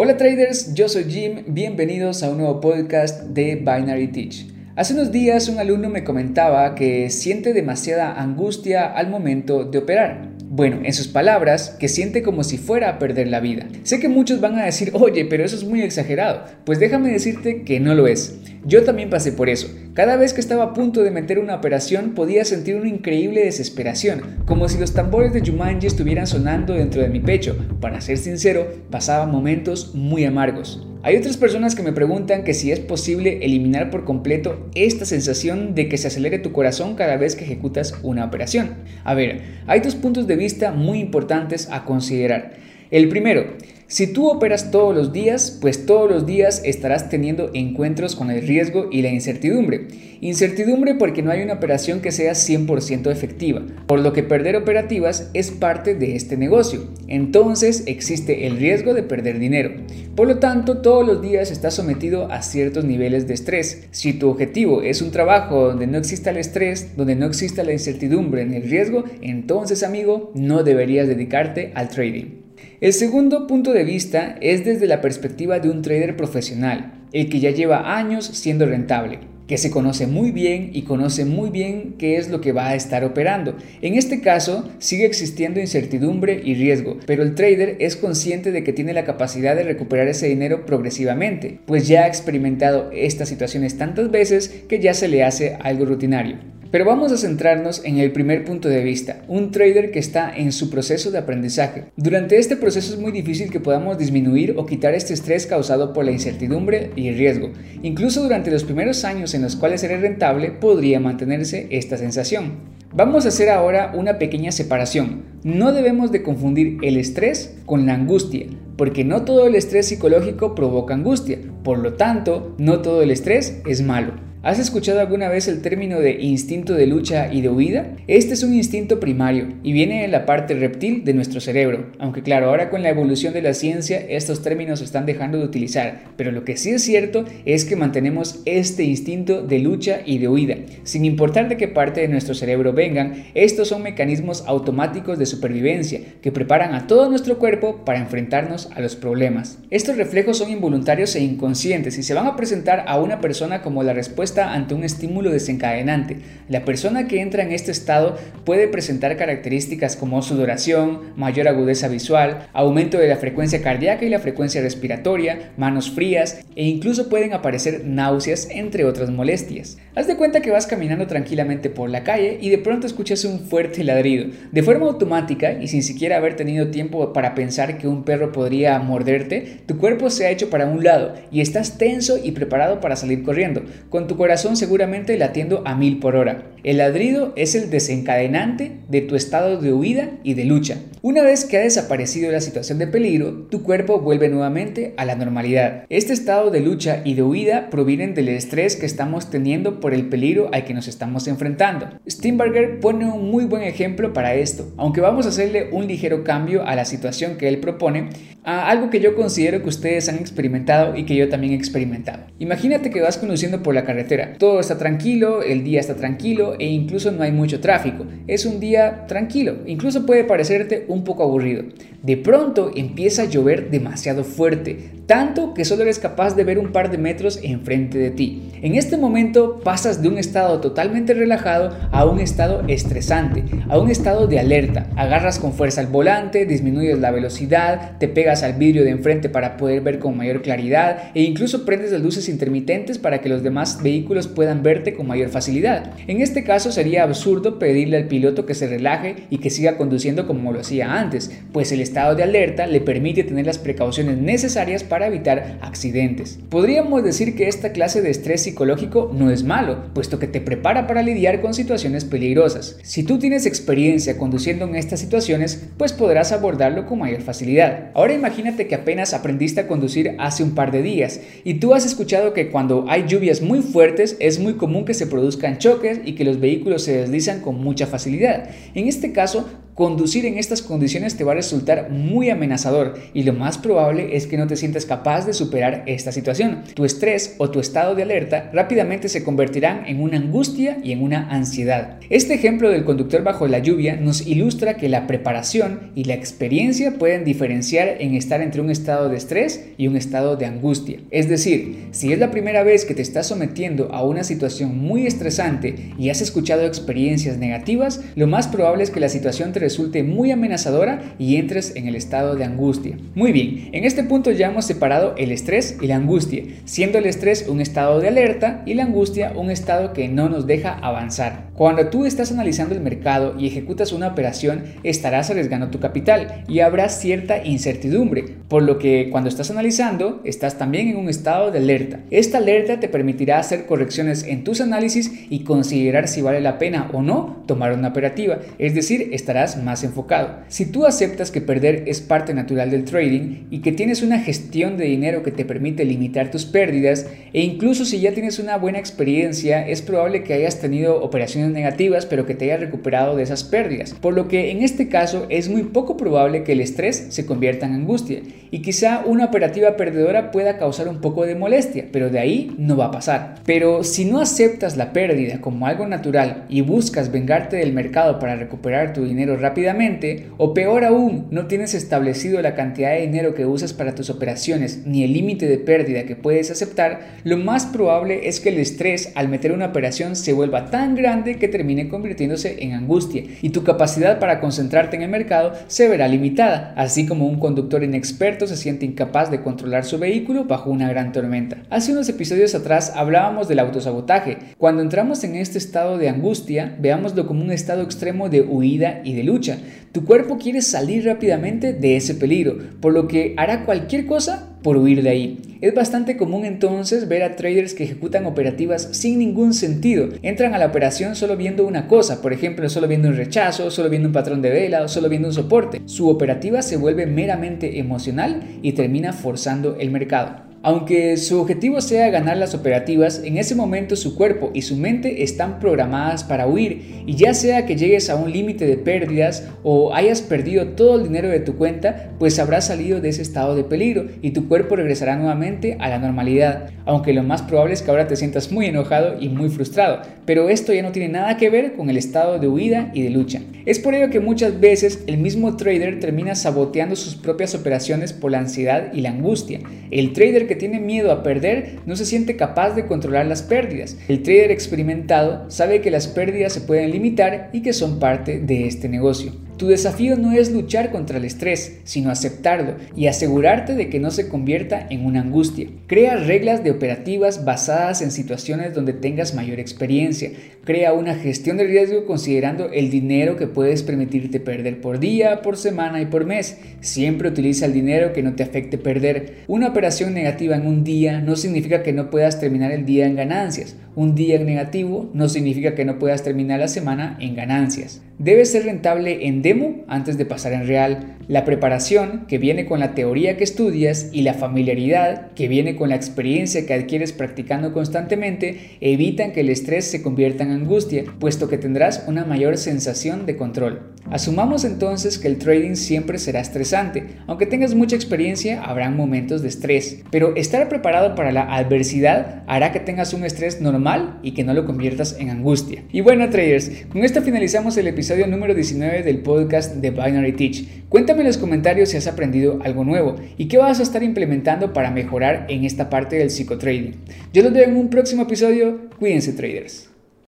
Hola traders, yo soy Jim, bienvenidos a un nuevo podcast de Binary Teach. Hace unos días un alumno me comentaba que siente demasiada angustia al momento de operar. Bueno, en sus palabras, que siente como si fuera a perder la vida. Sé que muchos van a decir, oye, pero eso es muy exagerado. Pues déjame decirte que no lo es. Yo también pasé por eso. Cada vez que estaba a punto de meter una operación podía sentir una increíble desesperación, como si los tambores de Jumanji estuvieran sonando dentro de mi pecho. Para ser sincero, pasaba momentos muy amargos. Hay otras personas que me preguntan que si es posible eliminar por completo esta sensación de que se acelere tu corazón cada vez que ejecutas una operación. A ver, hay dos puntos de vista muy importantes a considerar. El primero, si tú operas todos los días, pues todos los días estarás teniendo encuentros con el riesgo y la incertidumbre. Incertidumbre porque no hay una operación que sea 100% efectiva, por lo que perder operativas es parte de este negocio. Entonces existe el riesgo de perder dinero. Por lo tanto, todos los días estás sometido a ciertos niveles de estrés. Si tu objetivo es un trabajo donde no exista el estrés, donde no exista la incertidumbre ni el riesgo, entonces amigo, no deberías dedicarte al trading. El segundo punto de vista es desde la perspectiva de un trader profesional, el que ya lleva años siendo rentable que se conoce muy bien y conoce muy bien qué es lo que va a estar operando. En este caso, sigue existiendo incertidumbre y riesgo, pero el trader es consciente de que tiene la capacidad de recuperar ese dinero progresivamente, pues ya ha experimentado estas situaciones tantas veces que ya se le hace algo rutinario. Pero vamos a centrarnos en el primer punto de vista, un trader que está en su proceso de aprendizaje. Durante este proceso es muy difícil que podamos disminuir o quitar este estrés causado por la incertidumbre y el riesgo. Incluso durante los primeros años en los cuales eres rentable podría mantenerse esta sensación. Vamos a hacer ahora una pequeña separación. No debemos de confundir el estrés con la angustia, porque no todo el estrés psicológico provoca angustia. Por lo tanto, no todo el estrés es malo. ¿Has escuchado alguna vez el término de instinto de lucha y de huida? Este es un instinto primario y viene en la parte reptil de nuestro cerebro, aunque claro, ahora con la evolución de la ciencia estos términos se están dejando de utilizar, pero lo que sí es cierto es que mantenemos este instinto de lucha y de huida. Sin importar de qué parte de nuestro cerebro vengan, estos son mecanismos automáticos de supervivencia que preparan a todo nuestro cuerpo para enfrentarnos a los problemas. Estos reflejos son involuntarios e inconscientes y se van a presentar a una persona como la respuesta ante un estímulo desencadenante. La persona que entra en este estado puede presentar características como sudoración, mayor agudeza visual, aumento de la frecuencia cardíaca y la frecuencia respiratoria, manos frías e incluso pueden aparecer náuseas entre otras molestias. Haz de cuenta que vas caminando tranquilamente por la calle y de pronto escuchas un fuerte ladrido. De forma automática y sin siquiera haber tenido tiempo para pensar que un perro podría morderte, tu cuerpo se ha hecho para un lado y estás tenso y preparado para salir corriendo, con tu corazón seguramente latiendo a mil por hora. El ladrido es el desencadenante de tu estado de huida y de lucha. Una vez que ha desaparecido la situación de peligro, tu cuerpo vuelve nuevamente a la normalidad. Este estado de lucha y de huida provienen del estrés que estamos teniendo por el peligro al que nos estamos enfrentando. Steinberger pone un muy buen ejemplo para esto, aunque vamos a hacerle un ligero cambio a la situación que él propone, a algo que yo considero que ustedes han experimentado y que yo también he experimentado. Imagínate que vas conduciendo por la carretera, todo está tranquilo, el día está tranquilo e incluso no hay mucho tráfico. Es un día tranquilo, incluso puede parecerte un poco aburrido. De pronto empieza a llover demasiado fuerte, tanto que solo eres capaz de ver un par de metros enfrente de ti. En este momento pasas de un estado totalmente relajado a un estado estresante, a un estado de alerta. Agarras con fuerza el volante, disminuyes la velocidad, te pegas al vidrio de enfrente para poder ver con mayor claridad e incluso prendes las luces intermitentes para que los demás vehículos puedan verte con mayor facilidad. En este caso sería absurdo pedirle al piloto que se relaje y que siga conduciendo como lo hacía antes, pues el estado de alerta le permite tener las precauciones necesarias para evitar accidentes. Podríamos decir que esta clase de estrés psicológico no es malo, puesto que te prepara para lidiar con situaciones peligrosas. Si tú tienes experiencia conduciendo en estas situaciones, pues podrás abordarlo con mayor facilidad. Ahora imagínate que apenas aprendiste a conducir hace un par de días y tú has escuchado que cuando hay lluvias muy fuertes es muy común que se produzcan choques y que los vehículos se deslizan con mucha facilidad. En este caso, conducir en estas condiciones te va a resultar muy amenazador y lo más probable es que no te sientas capaz de superar esta situación. Tu estrés o tu estado de alerta rápidamente se convertirán en una angustia y en una ansiedad. Este ejemplo del conductor bajo la lluvia nos ilustra que la preparación y la experiencia pueden diferenciar en estar entre un estado de estrés y un estado de angustia. Es decir, si es la primera vez que te estás sometiendo a una situación muy estresante y has escuchado experiencias negativas, lo más probable es que la situación te resulte muy amenazadora y entres en el estado de angustia. Muy bien, en este punto ya hemos separado el estrés y la angustia, siendo el estrés un estado de alerta y la angustia un estado que no nos deja avanzar. Cuando tú estás analizando el mercado y ejecutas una operación, estarás arriesgando tu capital y habrá cierta incertidumbre, por lo que cuando estás analizando, estás también en un estado de alerta. Esta alerta te permitirá hacer correcciones en tus análisis y considerar si vale la pena o no tomar una operativa, es decir, estarás más enfocado. Si tú aceptas que perder es parte natural del trading y que tienes una gestión de dinero que te permite limitar tus pérdidas e incluso si ya tienes una buena experiencia, es probable que hayas tenido operaciones negativas pero que te hayas recuperado de esas pérdidas. Por lo que en este caso es muy poco probable que el estrés se convierta en angustia y quizá una operativa perdedora pueda causar un poco de molestia, pero de ahí no va a pasar. Pero si no aceptas la pérdida como algo natural y buscas vengarte del mercado para recuperar tu dinero rápidamente, o peor aún, no tienes establecido la cantidad de dinero que usas para tus operaciones ni el límite de pérdida que puedes aceptar, lo más probable es que el estrés al meter una operación se vuelva tan grande que termine convirtiéndose en angustia y tu capacidad para concentrarte en el mercado se verá limitada, así como un conductor inexperto se siente incapaz de controlar su vehículo bajo una gran tormenta. Hace unos episodios atrás hablábamos del autosabotaje. Cuando entramos en este estado de angustia, veámoslo como un estado extremo de huida y de lucha. Tu cuerpo quiere salir rápidamente de ese peligro, por lo que hará cualquier cosa por huir de ahí. Es bastante común entonces ver a traders que ejecutan operativas sin ningún sentido. Entran a la operación solo viendo una cosa, por ejemplo, solo viendo un rechazo, solo viendo un patrón de vela o solo viendo un soporte. Su operativa se vuelve meramente emocional y termina forzando el mercado. Aunque su objetivo sea ganar las operativas, en ese momento su cuerpo y su mente están programadas para huir y ya sea que llegues a un límite de pérdidas o hayas perdido todo el dinero de tu cuenta, pues habrás salido de ese estado de peligro y tu cuerpo regresará nuevamente a la normalidad, aunque lo más probable es que ahora te sientas muy enojado y muy frustrado, pero esto ya no tiene nada que ver con el estado de huida y de lucha. Es por ello que muchas veces el mismo trader termina saboteando sus propias operaciones por la ansiedad y la angustia. El trader que tiene miedo a perder no se siente capaz de controlar las pérdidas. El trader experimentado sabe que las pérdidas se pueden limitar y que son parte de este negocio. Tu desafío no es luchar contra el estrés, sino aceptarlo y asegurarte de que no se convierta en una angustia. Crea reglas de operativas basadas en situaciones donde tengas mayor experiencia. Crea una gestión de riesgo considerando el dinero que puedes permitirte perder por día, por semana y por mes. Siempre utiliza el dinero que no te afecte perder. Una operación negativa en un día no significa que no puedas terminar el día en ganancias. Un día en negativo no significa que no puedas terminar la semana en ganancias. Debe ser rentable en demo antes de pasar en real. La preparación, que viene con la teoría que estudias, y la familiaridad, que viene con la experiencia que adquieres practicando constantemente, evitan que el estrés se convierta en angustia, puesto que tendrás una mayor sensación de control. Asumamos entonces que el trading siempre será estresante. Aunque tengas mucha experiencia, habrán momentos de estrés. Pero estar preparado para la adversidad hará que tengas un estrés normal y que no lo conviertas en angustia. Y bueno, traders, con esto finalizamos el episodio número 19 del podcast de Binary Teach. En los comentarios si has aprendido algo nuevo y qué vas a estar implementando para mejorar en esta parte del psicotrading. Yo los veo en un próximo episodio. Cuídense, traders.